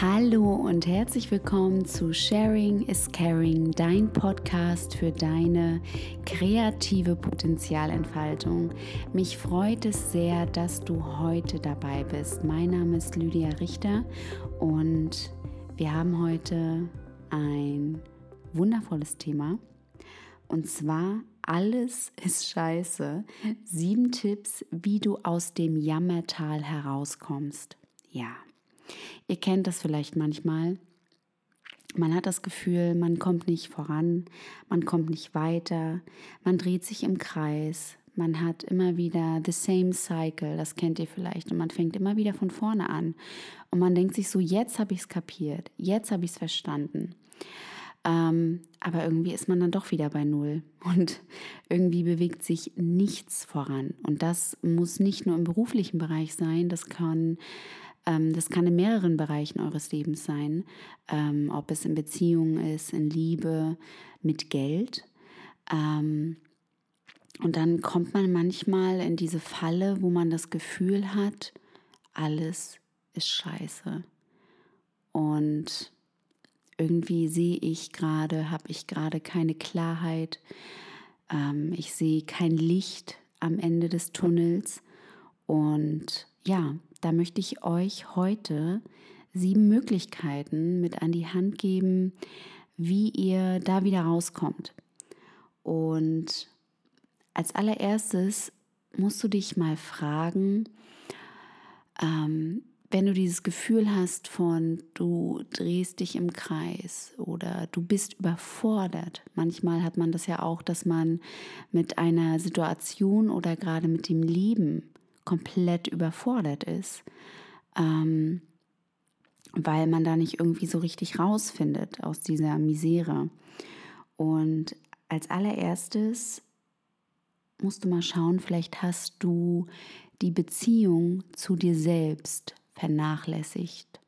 Hallo und herzlich willkommen zu Sharing is Caring, dein Podcast für deine kreative Potenzialentfaltung. Mich freut es sehr, dass du heute dabei bist. Mein Name ist Lydia Richter und wir haben heute ein wundervolles Thema und zwar alles ist scheiße. Sieben Tipps, wie du aus dem Jammertal herauskommst. Ja. Ihr kennt das vielleicht manchmal. Man hat das Gefühl, man kommt nicht voran, man kommt nicht weiter, man dreht sich im Kreis, man hat immer wieder the same cycle, das kennt ihr vielleicht, und man fängt immer wieder von vorne an. Und man denkt sich so, jetzt habe ich es kapiert, jetzt habe ich es verstanden. Ähm, aber irgendwie ist man dann doch wieder bei Null und irgendwie bewegt sich nichts voran. Und das muss nicht nur im beruflichen Bereich sein, das kann das kann in mehreren Bereichen eures Lebens sein, ähm, ob es in Beziehungen ist, in Liebe, mit Geld. Ähm, und dann kommt man manchmal in diese Falle, wo man das Gefühl hat, alles ist scheiße. Und irgendwie sehe ich gerade, habe ich gerade keine Klarheit. ich sehe kein Licht am Ende des Tunnels. Und ja, da möchte ich euch heute sieben Möglichkeiten mit an die Hand geben, wie ihr da wieder rauskommt. Und als allererstes musst du dich mal fragen, ähm, wenn du dieses Gefühl hast von, du drehst dich im Kreis oder du bist überfordert. Manchmal hat man das ja auch, dass man mit einer Situation oder gerade mit dem Leben komplett überfordert ist, ähm, weil man da nicht irgendwie so richtig rausfindet aus dieser Misere. Und als allererstes musst du mal schauen, vielleicht hast du die Beziehung zu dir selbst vernachlässigt.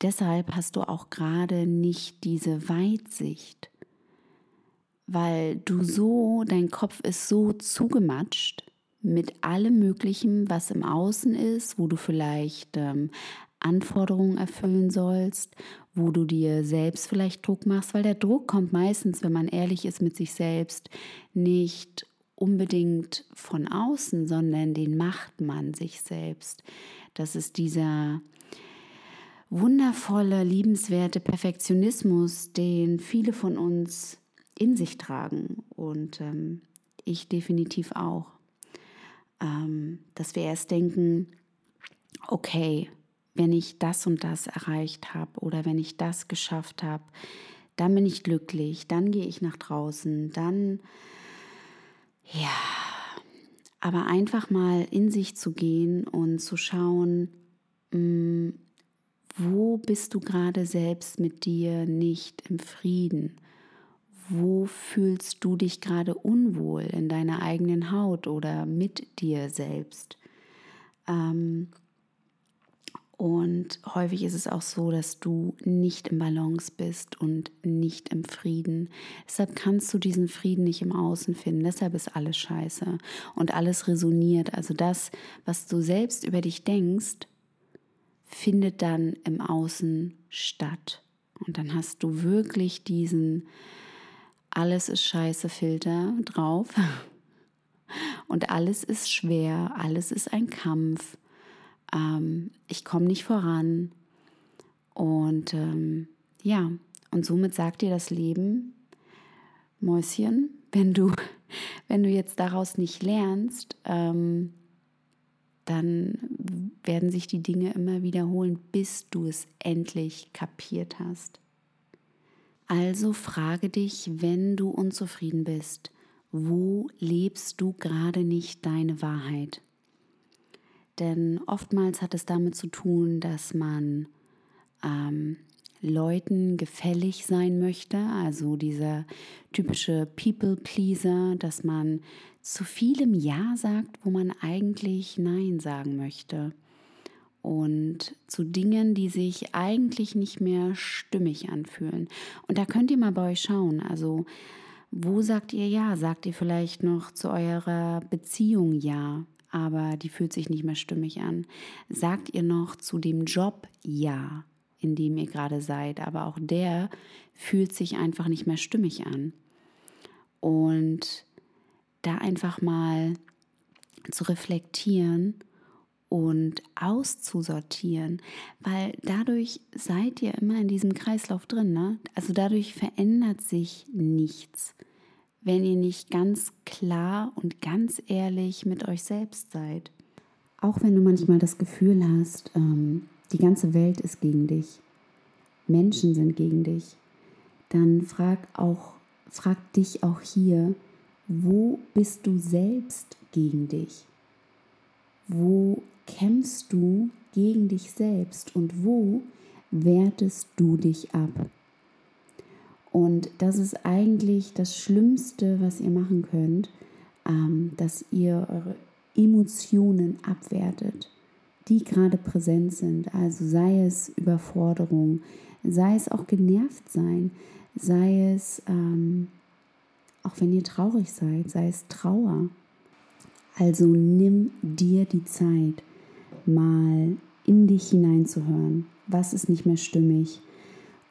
Deshalb hast du auch gerade nicht diese Weitsicht, weil du so, dein Kopf ist so zugematscht mit allem Möglichen, was im Außen ist, wo du vielleicht ähm, Anforderungen erfüllen sollst, wo du dir selbst vielleicht Druck machst, weil der Druck kommt meistens, wenn man ehrlich ist mit sich selbst, nicht unbedingt von außen, sondern den macht man sich selbst. Das ist dieser wundervolle, liebenswerte Perfektionismus, den viele von uns in sich tragen und ähm, ich definitiv auch dass wir erst denken, okay, wenn ich das und das erreicht habe oder wenn ich das geschafft habe, dann bin ich glücklich, dann gehe ich nach draußen, dann, ja, aber einfach mal in sich zu gehen und zu schauen, mh, mm, wo bist du gerade selbst mit dir nicht im Frieden? Wo fühlst du dich gerade unwohl in deiner eigenen Haut oder mit dir selbst? Ähm, und häufig ist es auch so, dass du nicht im Balance bist und nicht im Frieden. Deshalb kannst du diesen Frieden nicht im Außen finden. Deshalb ist alles scheiße und alles resoniert. Also das, was du selbst über dich denkst, findet dann im Außen statt. Und dann hast du wirklich diesen alles ist scheiße Filter drauf. Und alles ist schwer, alles ist ein Kampf. Ähm, ich komme nicht voran. Und ähm, ja, und somit sagt dir das Leben, Mäuschen, wenn du, wenn du jetzt daraus nicht lernst, ähm, dann werden sich die Dinge immer wiederholen, bis du es endlich kapiert hast. Also frage dich, wenn du unzufrieden bist, wo lebst du gerade nicht deine Wahrheit? Denn oftmals hat es damit zu tun, dass man ähm, Leuten gefällig sein möchte, also dieser typische People-Pleaser, dass man zu vielem Ja sagt, wo man eigentlich Nein sagen möchte und zu Dingen, die sich eigentlich nicht mehr stimmig anfühlen. Und da könnt ihr mal bei euch schauen. Also, wo sagt ihr ja? Sagt ihr vielleicht noch zu eurer Beziehung ja, aber die fühlt sich nicht mehr stimmig an? Sagt ihr noch zu dem Job ja, in dem ihr gerade seid, aber auch der fühlt sich einfach nicht mehr stimmig an. Und da einfach mal zu reflektieren und auszusortieren, weil dadurch seid ihr immer in diesem Kreislauf drin. Ne? Also dadurch verändert sich nichts, wenn ihr nicht ganz klar und ganz ehrlich mit euch selbst seid. Auch wenn du manchmal das Gefühl hast, ähm, die ganze Welt ist gegen dich, Menschen sind gegen dich, dann frag auch, frag dich auch hier, wo bist du selbst gegen dich? Wo kämpfst du gegen dich selbst und wo wertest du dich ab? Und das ist eigentlich das Schlimmste, was ihr machen könnt, ähm, dass ihr eure Emotionen abwertet, die gerade präsent sind. Also sei es Überforderung, sei es auch genervt sein, sei es, ähm, auch wenn ihr traurig seid, sei es Trauer. Also nimm dir die Zeit, mal in dich hineinzuhören. Was ist nicht mehr stimmig?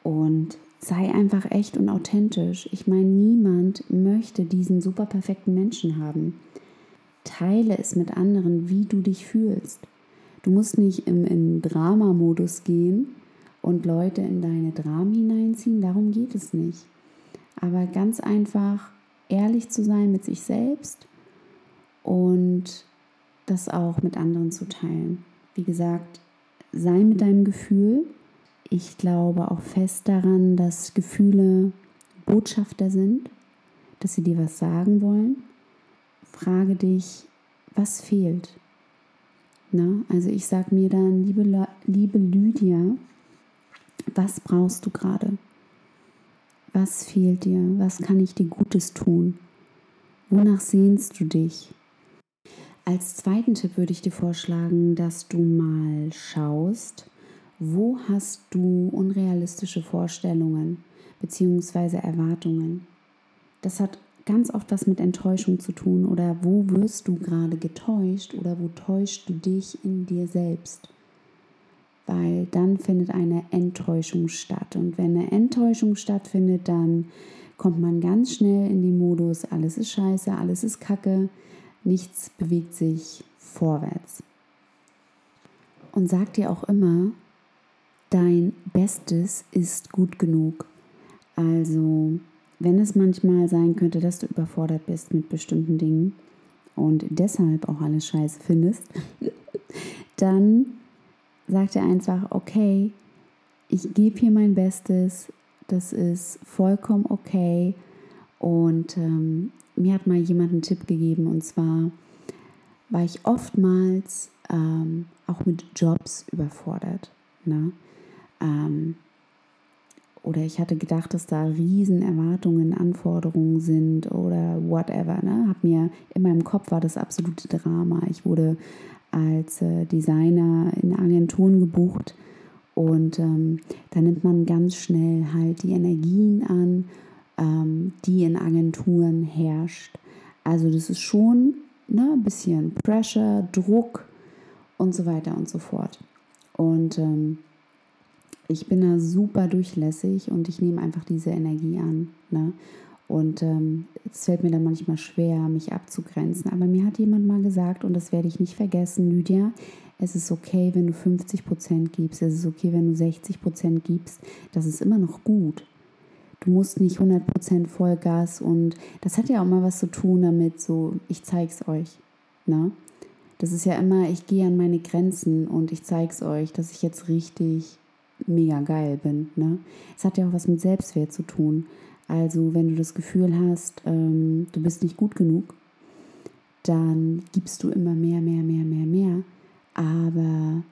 Und sei einfach echt und authentisch. Ich meine, niemand möchte diesen super perfekten Menschen haben. Teile es mit anderen, wie du dich fühlst. Du musst nicht im, im Drama-Modus gehen und Leute in deine Dramen hineinziehen, darum geht es nicht. Aber ganz einfach ehrlich zu sein mit sich selbst und das auch mit anderen zu teilen. Wie gesagt, sei mit deinem Gefühl. Ich glaube auch fest daran, dass Gefühle Botschafter sind, dass sie dir was sagen wollen. Frage dich, was fehlt? Na, also ich sage mir dann, liebe, liebe Lydia, was brauchst du gerade? Was fehlt dir? Was kann ich dir Gutes tun? Wonach sehnst du dich? Als zweiten Tipp würde ich dir vorschlagen, dass du mal schaust, wo hast du unrealistische Vorstellungen bzw. Erwartungen. Das hat ganz oft was mit Enttäuschung zu tun oder wo wirst du gerade getäuscht oder wo täuscht du dich in dir selbst weil dann findet eine Enttäuschung statt. Und wenn eine Enttäuschung stattfindet, dann kommt man ganz schnell in den Modus, alles ist scheiße, alles ist kacke, nichts bewegt sich vorwärts. Und sag dir auch immer, dein Bestes ist gut genug. Also, wenn es manchmal sein könnte, dass du überfordert bist mit bestimmten Dingen und deshalb auch alles scheiße findest, dann sagt er einfach, okay, ich gebe hier mein Bestes, das ist vollkommen okay. Und ähm, mir hat mal jemand einen Tipp gegeben und zwar war ich oftmals ähm, auch mit Jobs überfordert. Ne? Ähm, oder ich hatte gedacht, dass da riesen Erwartungen, Anforderungen sind oder whatever. Ne? Hab mir in meinem Kopf war das absolute Drama. Ich wurde als äh, Designer in Agenturen gebucht und ähm, da nimmt man ganz schnell halt die Energien an, ähm, die in Agenturen herrscht. Also das ist schon ne, ein bisschen Pressure, Druck und so weiter und so fort. Und ähm, ich bin da super durchlässig und ich nehme einfach diese Energie an. Ne? Und ähm, es fällt mir dann manchmal schwer, mich abzugrenzen. Aber mir hat jemand mal gesagt, und das werde ich nicht vergessen, Lydia, es ist okay, wenn du 50 Prozent gibst, es ist okay, wenn du 60 Prozent gibst, das ist immer noch gut. Du musst nicht 100 Prozent Vollgas und das hat ja auch mal was zu tun damit, so, ich zeig's euch. Ne? Das ist ja immer, ich gehe an meine Grenzen und ich zeig's euch, dass ich jetzt richtig mega geil bin. Ne? Es hat ja auch was mit Selbstwert zu tun. Also wenn du das Gefühl hast, ähm, du bist nicht gut genug, dann gibst du immer mehr, mehr, mehr, mehr, mehr. Aber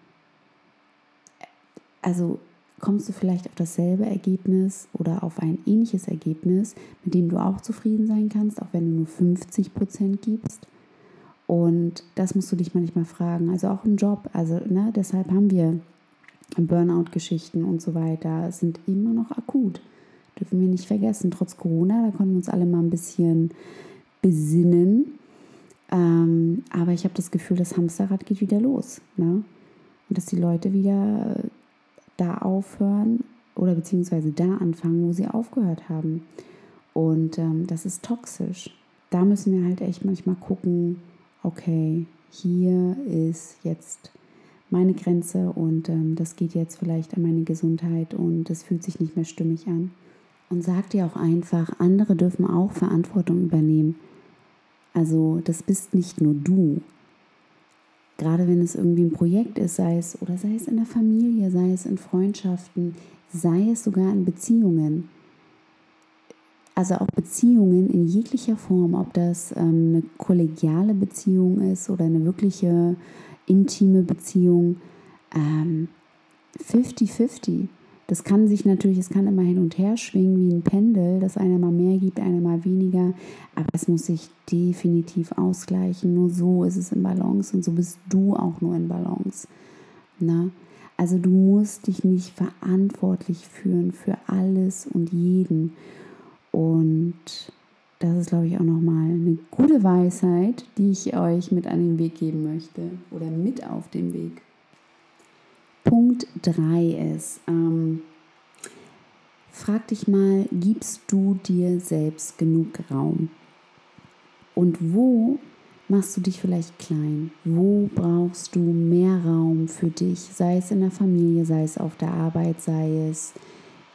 also kommst du vielleicht auf dasselbe Ergebnis oder auf ein ähnliches Ergebnis, mit dem du auch zufrieden sein kannst, auch wenn du nur 50 Prozent gibst. Und das musst du dich manchmal fragen. Also auch im Job. Also ne, deshalb haben wir Burnout-Geschichten und so weiter. sind immer noch akut. Dürfen wir nicht vergessen. Trotz Corona, da konnten wir uns alle mal ein bisschen besinnen. Ähm, aber ich habe das Gefühl, das Hamsterrad geht wieder los. Ne? Und dass die Leute wieder da aufhören oder beziehungsweise da anfangen, wo sie aufgehört haben. Und ähm, das ist toxisch. Da müssen wir halt echt manchmal gucken, okay, hier ist jetzt meine Grenze und ähm, das geht jetzt vielleicht an meine Gesundheit und das fühlt sich nicht mehr stimmig an. Und sag dir auch einfach, andere dürfen auch Verantwortung übernehmen. Also das bist nicht nur du. Gerade wenn es irgendwie ein Projekt ist, sei es oder sei es in der Familie, sei es in Freundschaften, sei es sogar in Beziehungen. Also auch Beziehungen in jeglicher Form, ob das ähm, eine kollegiale Beziehung ist oder eine wirkliche intime Beziehung, 50-50. Ähm, das kann sich natürlich, es kann immer hin und her schwingen wie ein Pendel, dass einer mal mehr gibt, einer mal weniger, aber es muss sich definitiv ausgleichen. Nur so ist es in Balance und so bist du auch nur in Balance. Na? Also du musst dich nicht verantwortlich führen für alles und jeden. Und das ist, glaube ich, auch nochmal eine gute Weisheit, die ich euch mit an den Weg geben möchte oder mit auf den Weg. Punkt 3 ist, ähm, frag dich mal, gibst du dir selbst genug Raum? Und wo machst du dich vielleicht klein? Wo brauchst du mehr Raum für dich? Sei es in der Familie, sei es auf der Arbeit, sei es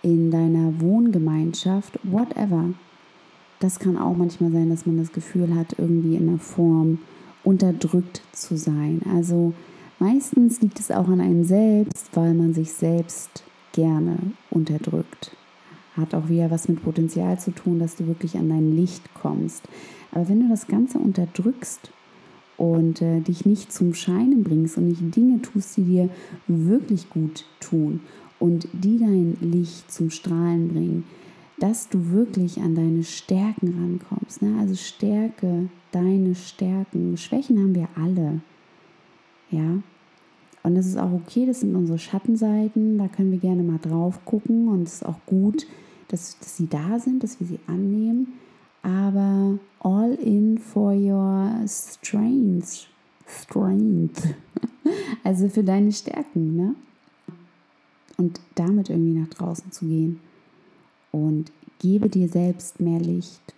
in deiner Wohngemeinschaft, whatever. Das kann auch manchmal sein, dass man das Gefühl hat, irgendwie in einer Form unterdrückt zu sein. Also meistens liegt es auch an einem selbst, weil man sich selbst gerne unterdrückt. Hat auch wieder was mit Potenzial zu tun, dass du wirklich an dein Licht kommst. Aber wenn du das Ganze unterdrückst und äh, dich nicht zum Scheinen bringst und nicht Dinge tust, die dir wirklich gut tun und die dein Licht zum Strahlen bringen, dass du wirklich an deine Stärken rankommst. Ne? Also stärke deine Stärken. Schwächen haben wir alle. Ja. Und das ist auch okay, das sind unsere Schattenseiten, da können wir gerne mal drauf gucken und es ist auch gut, dass, dass sie da sind, dass wir sie annehmen. Aber all in for your strengths. Strength. Also für deine Stärken, ne? Und damit irgendwie nach draußen zu gehen und gebe dir selbst mehr Licht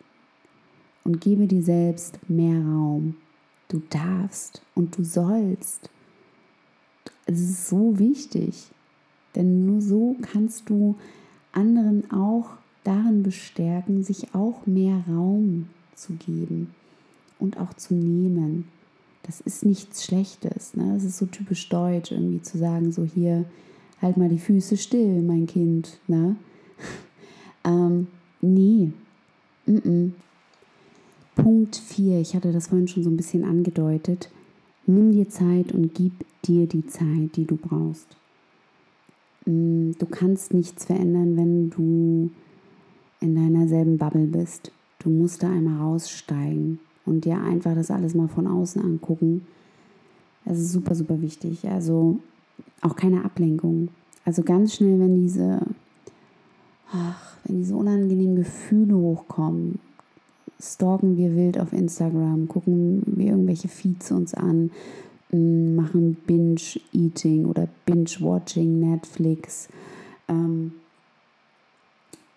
und gebe dir selbst mehr Raum. Du darfst und du sollst. Es ist so wichtig, denn nur so kannst du anderen auch darin bestärken, sich auch mehr Raum zu geben und auch zu nehmen. Das ist nichts Schlechtes. Ne? Das ist so typisch deutsch, irgendwie zu sagen, so hier, halt mal die Füße still, mein Kind. Ne? Ähm, nee. Mm -mm. Punkt 4, ich hatte das vorhin schon so ein bisschen angedeutet. Nimm dir Zeit und gib dir die Zeit, die du brauchst. Mm, du kannst nichts verändern, wenn du in deiner selben Bubble bist. Du musst da einmal raussteigen und dir einfach das alles mal von außen angucken. Das ist super, super wichtig. Also auch keine Ablenkung. Also ganz schnell, wenn diese ach, wenn diese unangenehmen Gefühle hochkommen, stalken wir wild auf Instagram, gucken wir irgendwelche Feeds uns an, machen Binge-Eating oder Binge-Watching, Netflix. Ähm,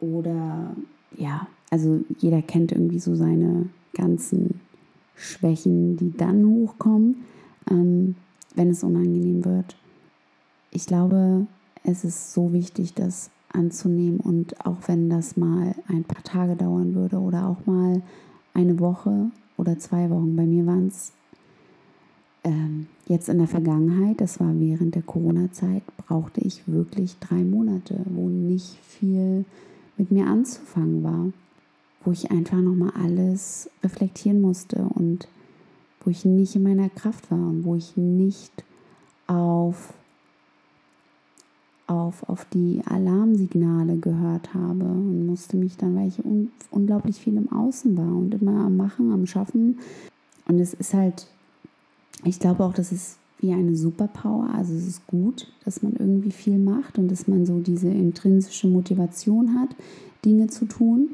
oder ja, also jeder kennt irgendwie so seine ganzen Schwächen, die dann hochkommen, ähm, wenn es unangenehm wird. Ich glaube, es ist so wichtig, dass anzunehmen. Und auch wenn das mal ein paar Tage dauern würde oder auch mal eine Woche oder zwei Wochen, bei mir waren es ähm, jetzt in der Vergangenheit, das war während der Corona-Zeit, brauchte ich wirklich drei Monate, wo nicht viel mit mir anzufangen war, wo ich einfach nochmal alles reflektieren musste und wo ich nicht in meiner Kraft war und wo ich nicht auf auf, auf die Alarmsignale gehört habe und musste mich dann, weil ich un unglaublich viel im Außen war und immer am Machen, am Schaffen. Und es ist halt, ich glaube auch, das ist wie eine Superpower. Also es ist gut, dass man irgendwie viel macht und dass man so diese intrinsische Motivation hat, Dinge zu tun.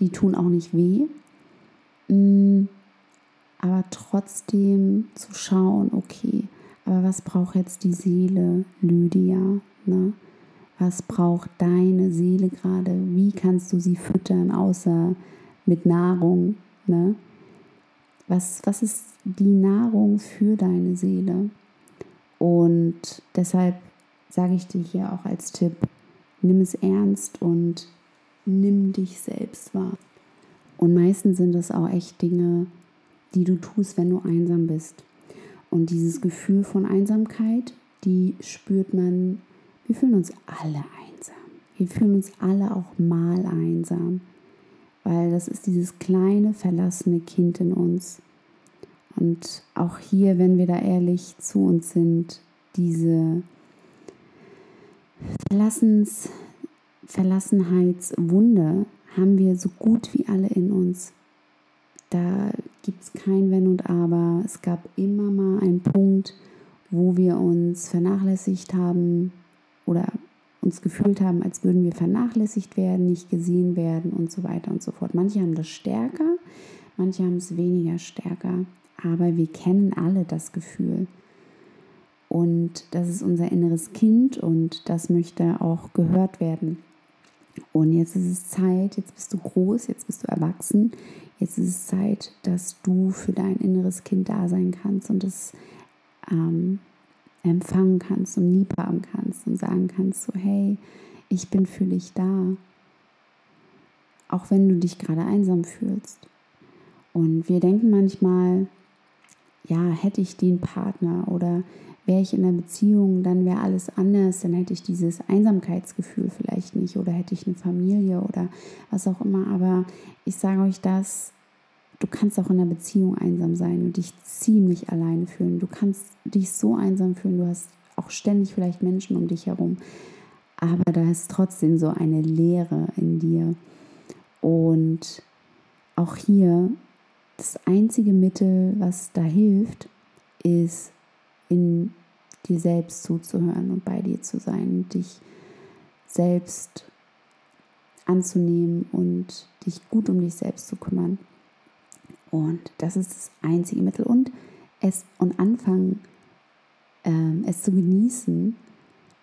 Die tun auch nicht weh. Mm, aber trotzdem zu schauen, okay, aber was braucht jetzt die Seele, Lydia? Ne? Was braucht deine Seele gerade? Wie kannst du sie füttern, außer mit Nahrung? Ne? Was, was ist die Nahrung für deine Seele? Und deshalb sage ich dir hier auch als Tipp, nimm es ernst und nimm dich selbst wahr. Und meistens sind es auch echt Dinge, die du tust, wenn du einsam bist. Und dieses Gefühl von Einsamkeit, die spürt man, wir fühlen uns alle einsam. Wir fühlen uns alle auch mal einsam, weil das ist dieses kleine, verlassene Kind in uns. Und auch hier, wenn wir da ehrlich zu uns sind, diese Verlassens, Verlassenheitswunde haben wir so gut wie alle in uns. Da gibt es kein Wenn und Aber. Es gab immer mal einen Punkt, wo wir uns vernachlässigt haben oder uns gefühlt haben, als würden wir vernachlässigt werden, nicht gesehen werden und so weiter und so fort. Manche haben das stärker, manche haben es weniger stärker, aber wir kennen alle das Gefühl. Und das ist unser inneres Kind und das möchte auch gehört werden. Und jetzt ist es Zeit, jetzt bist du groß, jetzt bist du erwachsen, jetzt ist es Zeit, dass du für dein inneres Kind da sein kannst und es ähm, empfangen kannst und lieb haben kannst und sagen kannst, so hey, ich bin für dich da. Auch wenn du dich gerade einsam fühlst. Und wir denken manchmal, ja, hätte ich den Partner oder wäre ich in einer Beziehung, dann wäre alles anders, dann hätte ich dieses Einsamkeitsgefühl vielleicht nicht oder hätte ich eine Familie oder was auch immer. Aber ich sage euch das, du kannst auch in einer Beziehung einsam sein und dich ziemlich alleine fühlen. Du kannst dich so einsam fühlen, du hast auch ständig vielleicht Menschen um dich herum, aber da ist trotzdem so eine Leere in dir. Und auch hier, das einzige Mittel, was da hilft, ist in dir selbst zuzuhören und bei dir zu sein, dich selbst anzunehmen und dich gut um dich selbst zu kümmern. Und das ist das einzige Mittel. Und es und anfangen, ähm, es zu genießen,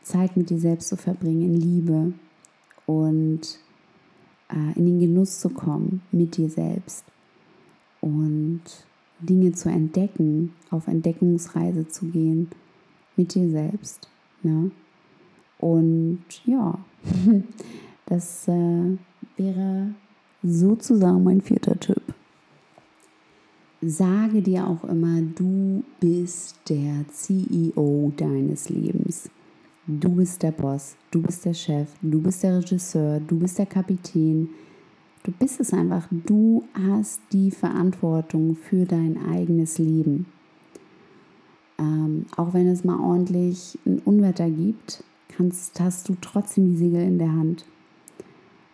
Zeit mit dir selbst zu verbringen, in Liebe und äh, in den Genuss zu kommen mit dir selbst. Und Dinge zu entdecken, auf Entdeckungsreise zu gehen mit dir selbst. Ne? Und ja, das äh, wäre sozusagen mein vierter Tipp. Sage dir auch immer, du bist der CEO deines Lebens. Du bist der Boss, du bist der Chef, du bist der Regisseur, du bist der Kapitän, Du bist es einfach. Du hast die Verantwortung für dein eigenes Leben. Ähm, auch wenn es mal ordentlich ein Unwetter gibt, kannst, hast du trotzdem die Segel in der Hand.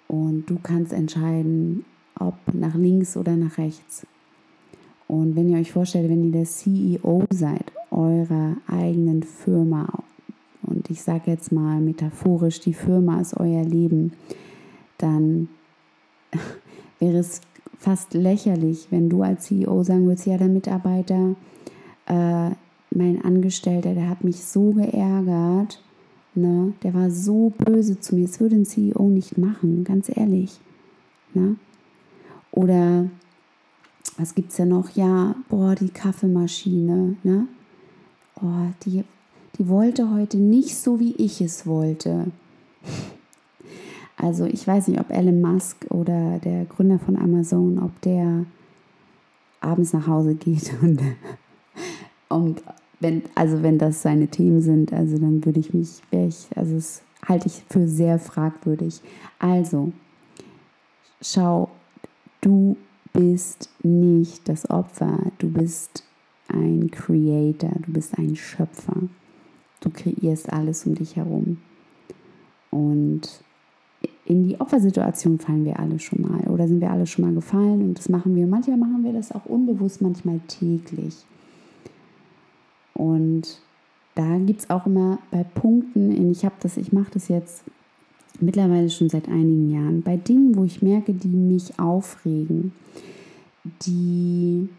Und du kannst entscheiden, ob nach links oder nach rechts. Und wenn ihr euch vorstellt, wenn ihr der CEO seid eurer eigenen Firma, und ich sage jetzt mal metaphorisch, die Firma ist euer Leben, dann wäre es fast lächerlich, wenn du als CEO sagen würdest, ja, der Mitarbeiter, äh, mein Angestellter, der hat mich so geärgert, ne? der war so böse zu mir, das würde ein CEO nicht machen, ganz ehrlich. Ne? Oder was gibt es ja noch? Ja, boah, die Kaffeemaschine, ne? Oh, die, die wollte heute nicht so, wie ich es wollte. Also ich weiß nicht, ob Elon Musk oder der Gründer von Amazon, ob der abends nach Hause geht und, und wenn, also wenn das seine Themen sind, also dann würde ich mich, ich, also das halte ich für sehr fragwürdig. Also, schau, du bist nicht das Opfer, du bist ein Creator, du bist ein Schöpfer. Du kreierst alles um dich herum. Und in die Opfersituation fallen wir alle schon mal oder sind wir alle schon mal gefallen und das machen wir. Manchmal machen wir das auch unbewusst, manchmal täglich. Und da gibt es auch immer bei Punkten, ich habe das, ich mache das jetzt mittlerweile schon seit einigen Jahren, bei Dingen, wo ich merke, die mich aufregen, die,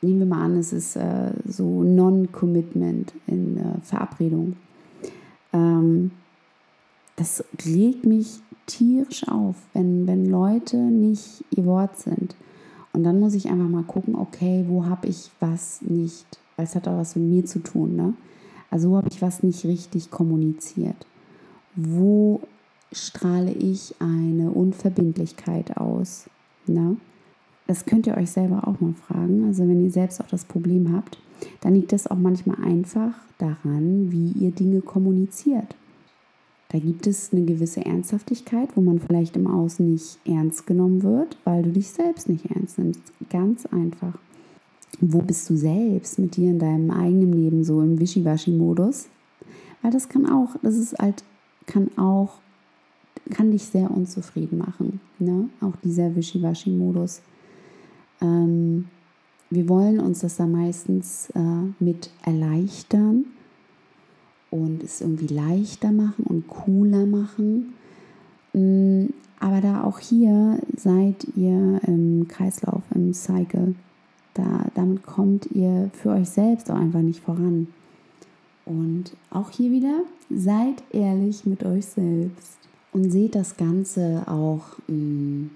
nehmen wir mal an, es ist äh, so Non-Commitment in äh, Verabredung. Ähm, das regt mich tierisch auf, wenn, wenn Leute nicht ihr Wort sind. Und dann muss ich einfach mal gucken, okay, wo habe ich was nicht, weil es hat auch was mit mir zu tun, ne? Also wo habe ich was nicht richtig kommuniziert? Wo strahle ich eine Unverbindlichkeit aus? Ne? Das könnt ihr euch selber auch mal fragen. Also wenn ihr selbst auch das Problem habt, dann liegt es auch manchmal einfach daran, wie ihr Dinge kommuniziert. Da gibt es eine gewisse Ernsthaftigkeit, wo man vielleicht im Außen nicht ernst genommen wird, weil du dich selbst nicht ernst nimmst. Ganz einfach. Wo bist du selbst mit dir in deinem eigenen Leben so im Wischiwaschi-Modus? Weil das kann auch, das ist halt, kann auch, kann dich sehr unzufrieden machen. Ne? Auch dieser Wischiwaschi-Modus. Ähm, wir wollen uns das da meistens äh, mit erleichtern und es irgendwie leichter machen und cooler machen. Mm, aber da auch hier seid ihr im Kreislauf, im Cycle. Da, damit kommt ihr für euch selbst auch einfach nicht voran. Und auch hier wieder, seid ehrlich mit euch selbst und seht das Ganze auch, mh, mm,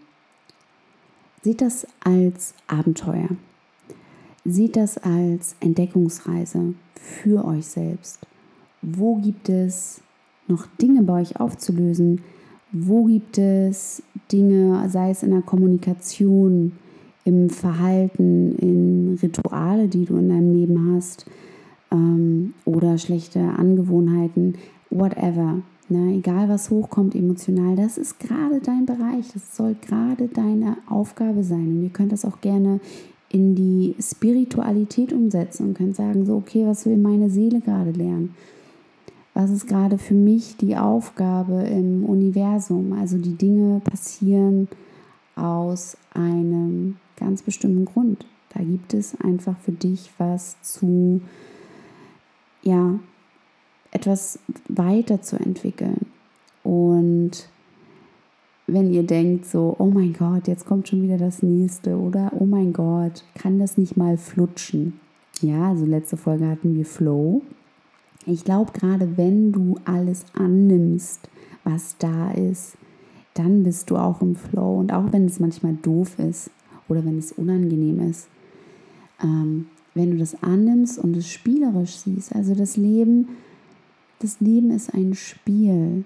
seht das als Abenteuer. Seht das als Entdeckungsreise für euch selbst. Wo gibt es noch Dinge bei euch aufzulösen? Wo gibt es Dinge, sei es in der Kommunikation, im Verhalten, in Rituale, die du in deinem Leben hast ähm, oder schlechte Angewohnheiten, whatever. Ne? Egal was hochkommt emotional, das ist gerade dein Bereich, das soll gerade deine Aufgabe sein. Und ihr könnt das auch gerne in die Spiritualität umsetzen und könnt sagen, so, okay, was will meine Seele gerade lernen? was ist gerade für mich die Aufgabe im Universum. Also die Dinge passieren aus einem ganz bestimmten Grund. Da gibt es einfach für dich was zu, ja, etwas weiterzuentwickeln. Und wenn ihr denkt so, oh mein Gott, jetzt kommt schon wieder das nächste oder oh mein Gott, kann das nicht mal flutschen? Ja, also letzte Folge hatten wir Flow ich glaube, gerade wenn du alles annimmst, was da ist, dann bist du auch im Flow. Und auch wenn es manchmal doof ist oder wenn es unangenehm ist, ähm, wenn du das annimmst und es spielerisch siehst, also das Leben, das Leben ist ein Spiel.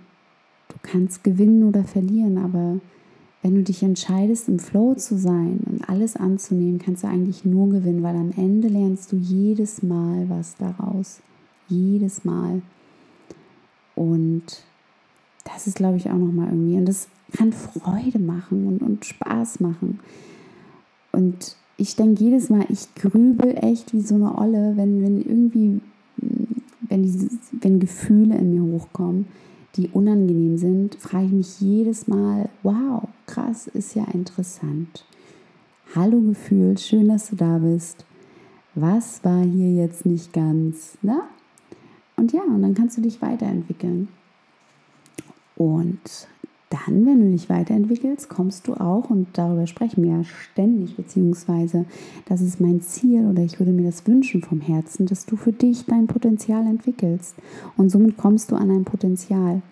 Du kannst gewinnen oder verlieren, aber wenn du dich entscheidest, im Flow zu sein und alles anzunehmen, kannst du eigentlich nur gewinnen, weil am Ende lernst du jedes Mal was daraus. Jedes Mal. Und das ist, glaube ich, auch nochmal irgendwie. Und das kann Freude machen und, und Spaß machen. Und ich denke jedes Mal, ich grübel echt wie so eine Olle, wenn, wenn irgendwie, wenn, diese, wenn Gefühle in mir hochkommen, die unangenehm sind, frage ich mich jedes Mal, wow, krass, ist ja interessant. Hallo Gefühl, schön, dass du da bist. Was war hier jetzt nicht ganz? Ne? Und ja, und dann kannst du dich weiterentwickeln. Und dann, wenn du dich weiterentwickelst, kommst du auch, und darüber sprechen wir ja ständig, beziehungsweise das ist mein Ziel oder ich würde mir das wünschen vom Herzen, dass du für dich dein Potenzial entwickelst. Und somit kommst du an dein Potenzial.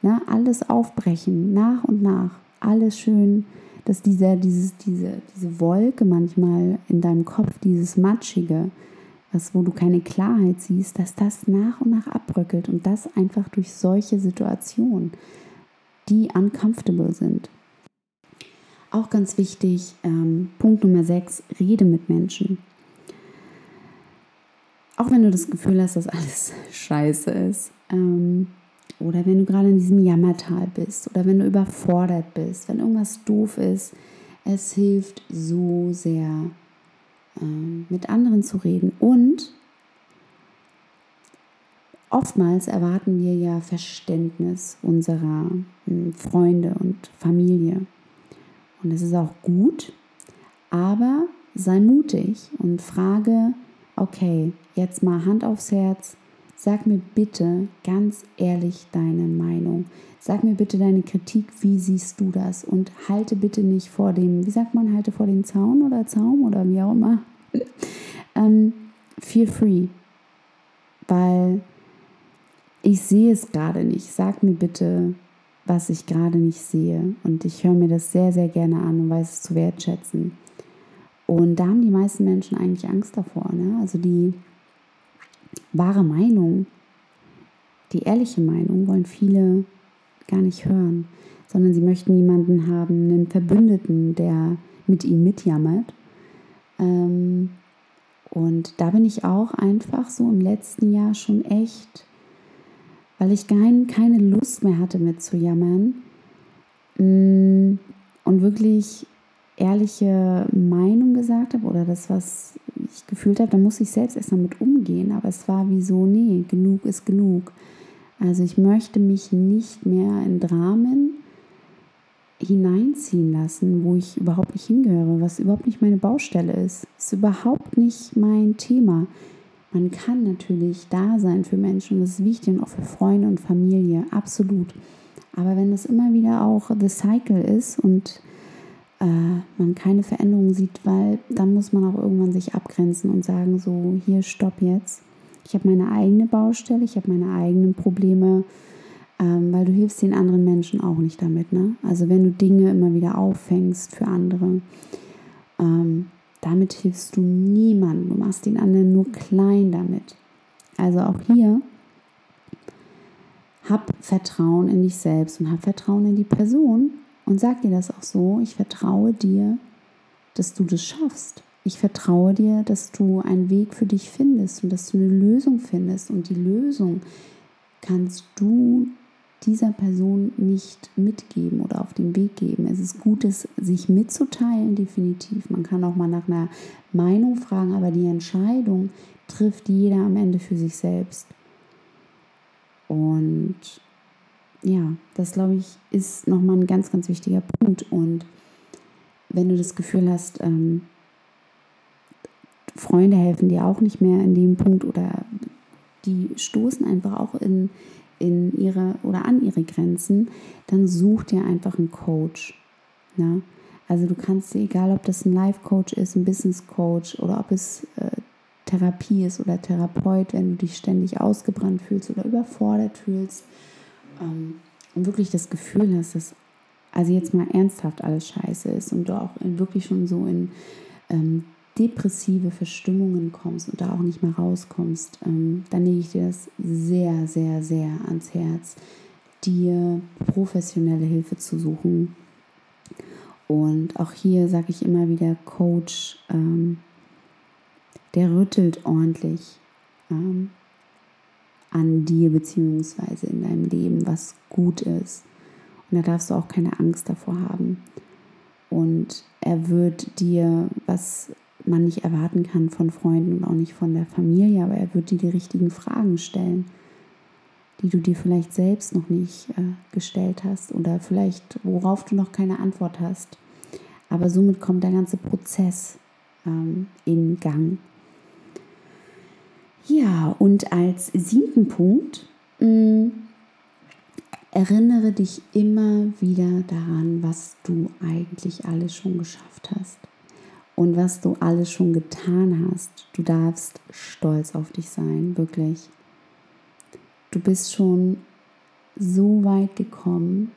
Na, alles aufbrechen, nach und nach, alles schön, dass dieser, dieses, diese, diese Wolke manchmal in deinem Kopf, dieses Matschige, was, wo du keine Klarheit siehst, dass das nach und nach abbröckelt und das einfach durch solche Situationen, die uncomfortable sind. Auch ganz wichtig, ähm, Punkt Nummer 6, rede mit Menschen. Auch wenn du das Gefühl hast, dass alles scheiße ist, ähm, oder wenn du gerade in diesem Jammertal bist, oder wenn du überfordert bist, wenn irgendwas doof ist, es hilft so sehr, ähm, mit anderen zu reden. Und oftmals erwarten wir ja Verständnis unserer hm, Freunde und Familie. Und das ist auch gut, aber sei mutig und frage, okay, jetzt mal Hand aufs Herz, sag mir bitte ganz ehrlich deine Meinung. Sag mir bitte deine Kritik, wie siehst du das? Und halte bitte nicht vor dem, wie sagt man, halte vor dem Zaun oder Zaum oder wie auch immer. ähm, feel free. Weil ich sehe es gerade nicht. Sag mir bitte, was ich gerade nicht sehe. Und ich höre mir das sehr, sehr gerne an und weiß es zu wertschätzen. Und da haben die meisten Menschen eigentlich Angst davor. Ne? Also die wahre Meinung, die ehrliche Meinung wollen viele gar nicht hören, sondern sie möchten jemanden haben, einen Verbündeten, der mit ihnen mitjammert. Ähm, und da bin ich auch einfach so im letzten Jahr schon echt, weil ich kein, keine Lust mehr hatte mitzujammern mm, und wirklich ehrliche Meinung gesagt habe oder das, was ich gefühlt habe, da muss ich selbst erst damit umgehen. Aber es war wie so, nee, genug ist genug. Also ich möchte mich nicht mehr in Dramen hineinziehen lassen, wo ich überhaupt nicht hingehöre, was überhaupt nicht meine Baustelle ist. Ist überhaupt nicht mein Thema. Man kann natürlich da sein für Menschen das ist wichtig und auch für Freunde und Familie, absolut. Aber wenn das immer wieder auch the cycle ist und äh, man keine Veränderung sieht, weil dann muss man auch irgendwann sich abgrenzen und sagen, so, hier, stopp jetzt. Ich habe meine eigene Baustelle, ich habe meine eigenen Probleme, ähm, weil du hilfst den anderen Menschen auch nicht damit. Ne? Also wenn du Dinge immer wieder auffängst für andere, ähm, damit hilfst du niemandem. Du machst den anderen nur klein damit. Also auch hier, hab Vertrauen in dich selbst und hab Vertrauen in die Person und sag dir das auch so. Ich vertraue dir, dass du das schaffst. Ich vertraue dir, dass du einen Weg für dich findest und dass du eine Lösung findest. Und die Lösung kannst du dieser Person nicht mitgeben oder auf den Weg geben. Es ist gut, es sich mitzuteilen, definitiv. Man kann auch mal nach einer Meinung fragen, aber die Entscheidung trifft jeder am Ende für sich selbst. Und ja, das glaube ich ist nochmal ein ganz, ganz wichtiger Punkt. Und wenn du das Gefühl hast, ähm, Freunde helfen dir auch nicht mehr in dem Punkt oder die stoßen einfach auch in, in ihre oder an ihre Grenzen, dann such dir einfach einen Coach. Ja? Also du kannst dir, egal ob das ein Life-Coach ist, ein Business-Coach oder ob es äh, Therapie ist oder Therapeut, wenn du dich ständig ausgebrannt fühlst oder überfordert fühlst ähm, und wirklich das Gefühl hast, dass also jetzt mal ernsthaft alles scheiße ist und du auch in, wirklich schon so in ähm, depressive Verstimmungen kommst und da auch nicht mehr rauskommst, ähm, dann lege ich dir das sehr, sehr, sehr ans Herz, dir professionelle Hilfe zu suchen. Und auch hier sage ich immer wieder, Coach, ähm, der rüttelt ordentlich ähm, an dir beziehungsweise in deinem Leben, was gut ist. Und da darfst du auch keine Angst davor haben. Und er wird dir, was man nicht erwarten kann von Freunden und auch nicht von der Familie, aber er wird dir die richtigen Fragen stellen, die du dir vielleicht selbst noch nicht äh, gestellt hast oder vielleicht worauf du noch keine Antwort hast. Aber somit kommt der ganze Prozess ähm, in Gang. Ja, und als siebten Punkt, mh, mm, erinnere dich immer wieder daran, was du eigentlich alles schon geschafft hast und was du alles schon getan hast. Du darfst stolz auf dich sein, wirklich. Du bist schon so weit gekommen.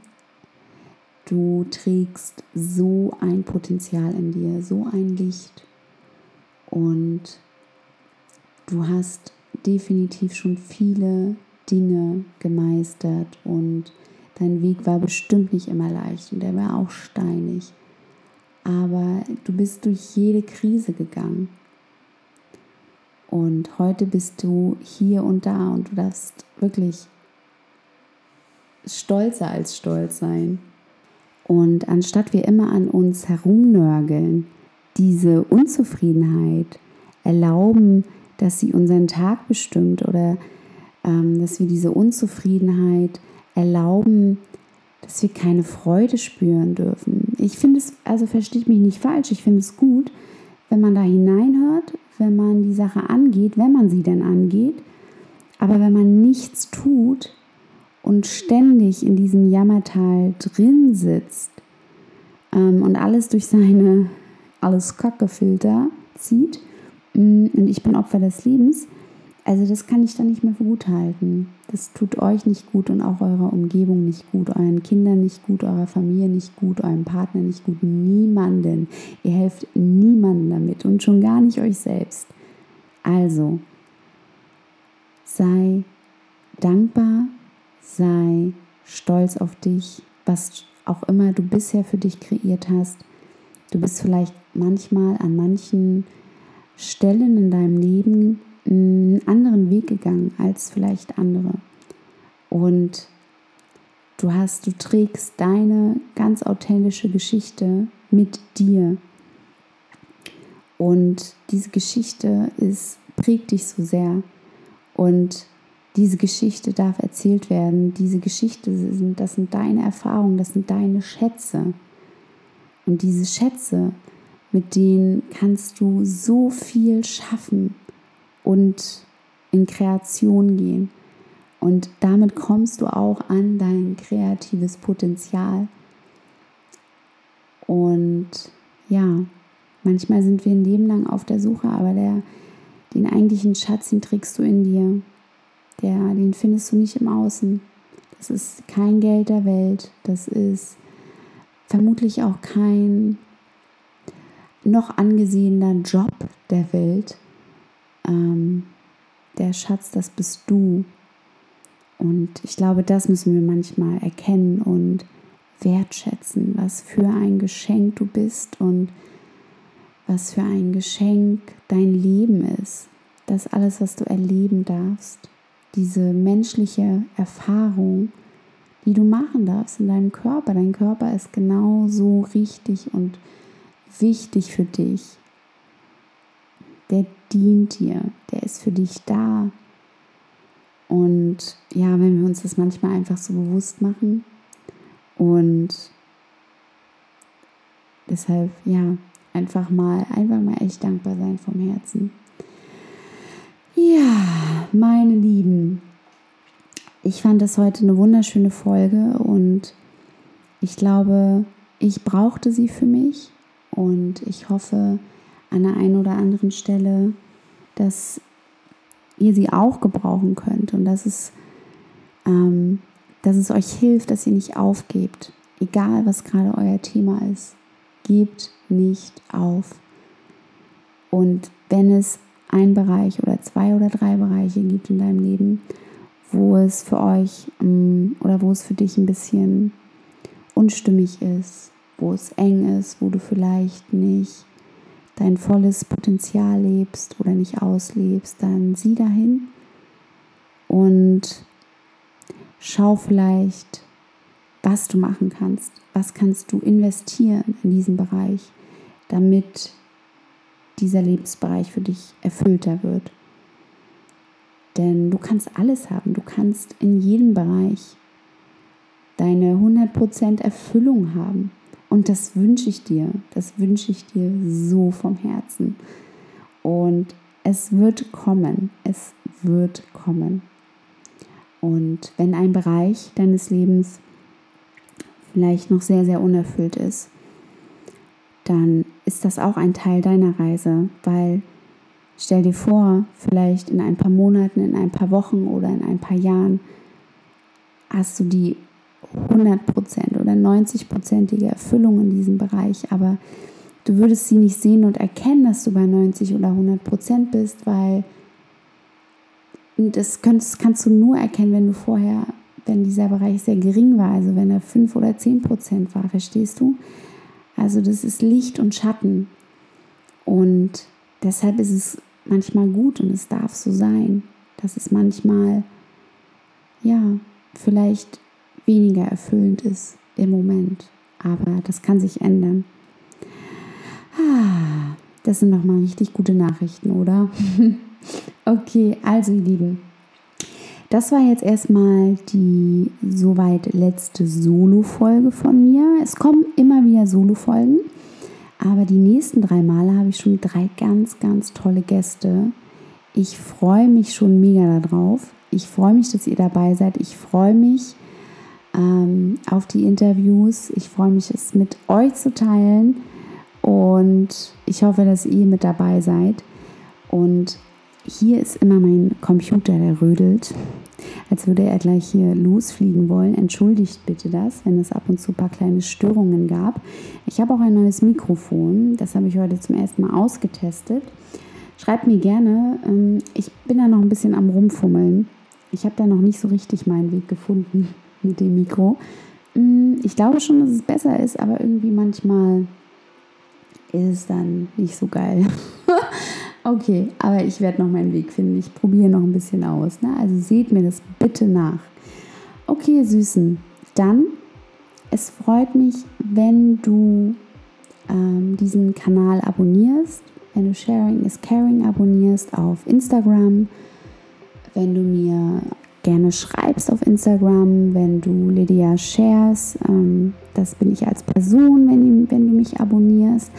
Du trägst so ein Potenzial in dir, so ein Licht. Und du hast definitiv schon viele Dinge gemeistert und dein Weg war bestimmt nicht immer leicht und er war auch steinig aber du bist durch jede Krise gegangen. Und heute bist du hier und da und du darfst wirklich stolzer als stolz sein. Und anstatt wir immer an uns herumnörgeln, diese Unzufriedenheit erlauben, dass sie unseren Tag bestimmt oder ähm, dass wir diese Unzufriedenheit erlauben, dass wir keine Freude spüren dürfen. Ich finde es, also versteht mich nicht falsch, ich finde es gut, wenn man da hineinhört, wenn man die Sache angeht, wenn man sie denn angeht. Aber wenn man nichts tut und ständig in diesem Jammertal drin sitzt ähm, und alles durch seine alles Kacke-Filter zieht, mm, und ich bin Opfer des Lebens, also das kann ich dann nicht mehr für gut halten. Das tut euch nicht gut und auch eurer Umgebung nicht gut, euren Kindern nicht gut, eurer Familie nicht gut, eurem Partner nicht gut, niemanden. Ihr helft niemandem damit und schon gar nicht euch selbst. Also, sei dankbar, sei stolz auf dich, was auch immer du bisher für dich kreiert hast. Du bist vielleicht manchmal an manchen Stellen in deinem Leben einen anderen Weg gegangen als vielleicht andere. Und du hast, du trägst deine ganz authentische Geschichte mit dir. Und diese Geschichte ist, prägt dich so sehr. Und diese Geschichte darf erzählt werden. Diese Geschichte sind, das sind deine Erfahrungen, das sind deine Schätze. Und diese Schätze, mit denen kannst du so viel schaffen und in Kreation gehen. Und damit kommst du auch an dein kreatives Potenzial. Und ja, manchmal sind wir ein Leben lang auf der Suche, aber der, den eigentlichen Schatz, den trägst du in dir. Der, den findest du nicht im Außen. Das ist kein Geld der Welt. Das ist vermutlich auch kein noch angesehener Job der Welt ähm, der Schatz, das bist du. Und ich glaube, das müssen wir manchmal erkennen und wertschätzen, was für ein Geschenk du bist und was für ein Geschenk dein Leben ist. Das alles, was du erleben darfst, diese menschliche Erfahrung, die du machen darfst in deinem Körper. Dein Körper ist genauso richtig und wichtig für dich. Der dient dir, der ist für dich da. Und ja, wenn wir uns das manchmal einfach so bewusst machen und deshalb, ja, einfach mal, einfach mal echt dankbar sein vom Herzen. Ja, meine Lieben, ich fand das heute eine wunderschöne Folge und ich glaube, ich brauchte sie für mich und ich hoffe, an der einen oder anderen Stelle, dass ihr sie auch gebrauchen könnt und dass es, ähm, dass es euch hilft, dass ihr nicht aufgebt, egal was gerade euer Thema ist. Gebt nicht auf. Und wenn es ein Bereich oder zwei oder drei Bereiche gibt in deinem Leben, wo es für euch ähm, oder wo es für dich ein bisschen unstimmig ist, wo es eng ist, wo du vielleicht nicht dein volles Potenzial lebst oder nicht auslebst, dann sieh dahin und schau vielleicht, was du machen kannst. Was kannst du investieren in diesen Bereich, damit dieser Lebensbereich für dich erfüllter wird. Denn du kannst alles haben. Du kannst in jedem Bereich deine 100% Erfüllung haben. Und das wünsche ich dir, das wünsche ich dir so vom Herzen. Und es wird kommen, es wird kommen. Und wenn ein Bereich deines Lebens vielleicht noch sehr, sehr unerfüllt ist, dann ist das auch ein Teil deiner Reise, weil stell dir vor, vielleicht in ein paar Monaten, in ein paar Wochen oder in ein paar Jahren hast du die 100% oder 90%ige Erfüllung in diesem Bereich, aber du würdest sie nicht sehen und erkennen, dass du bei 90 oder 100% bist, weil das kannst, kannst du nur erkennen, wenn du vorher, wenn dieser Bereich sehr gering war, also wenn er 5 oder 10% war, verstehst du? Also das ist Licht und Schatten und deshalb ist es manchmal gut und es darf so sein, dass es manchmal, ja, vielleicht weniger erfüllend ist im Moment. Aber das kann sich ändern. Ah, das sind nochmal richtig gute Nachrichten, oder? okay, also ihr Lieben. Das war jetzt erstmal die soweit letzte Solo-Folge von mir. Es kommen immer wieder Solo-Folgen, aber die nächsten drei Male habe ich schon drei ganz, ganz tolle Gäste. Ich freue mich schon mega darauf. Ich freue mich, dass ihr dabei seid. Ich freue mich, ähm, auf die Interviews. Ich freue mich, es mit euch zu teilen und ich hoffe, dass ihr mit dabei seid. Und hier ist immer mein Computer, der rödelt, als würde er gleich hier losfliegen wollen. Entschuldigt bitte das, wenn es ab und zu ein paar kleine Störungen gab. Ich habe auch ein neues Mikrofon, das habe ich heute zum ersten Mal ausgetestet. Schreibt mir gerne, ähm, ich bin da noch ein bisschen am Rumfummeln. Ich habe da noch nicht so richtig meinen Weg gefunden mit dem Mikro. Mm, ich glaube schon, dass es besser ist, aber irgendwie manchmal ist es dann nicht so geil. okay, aber ich werde noch meinen Weg finden. Ich probiere noch ein bisschen aus. Ne? Also seht mir das bitte nach. Okay, Süßen, dann, es freut mich, wenn du ähm, diesen Kanal abonnierst, wenn du Sharing is Caring abonnierst auf Instagram, wenn du mir gerne schreibst auf Instagram, wenn du Lydia shares. Ähm, das bin ich als Person, wenn, wenn du mich abonnierst.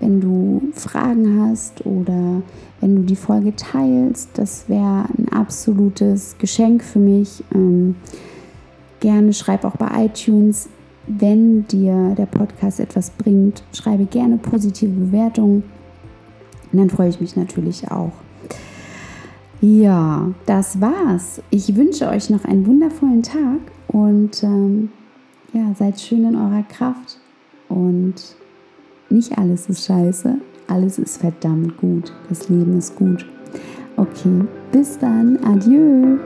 Wenn du Fragen hast oder wenn du die Folge teilst, das wäre ein absolutes Geschenk für mich. Ähm, gerne schreib auch bei iTunes, wenn dir der Podcast etwas bringt, schreibe gerne positive Bewertungen. Und dann freue ich mich natürlich auch. Ja, das war's. Ich wünsche euch noch einen wundervollen Tag und ähm, ja, seid schön in eurer Kraft und nicht alles ist scheiße, alles ist verdammt gut. Das Leben ist gut. Okay, bis dann. Adieu.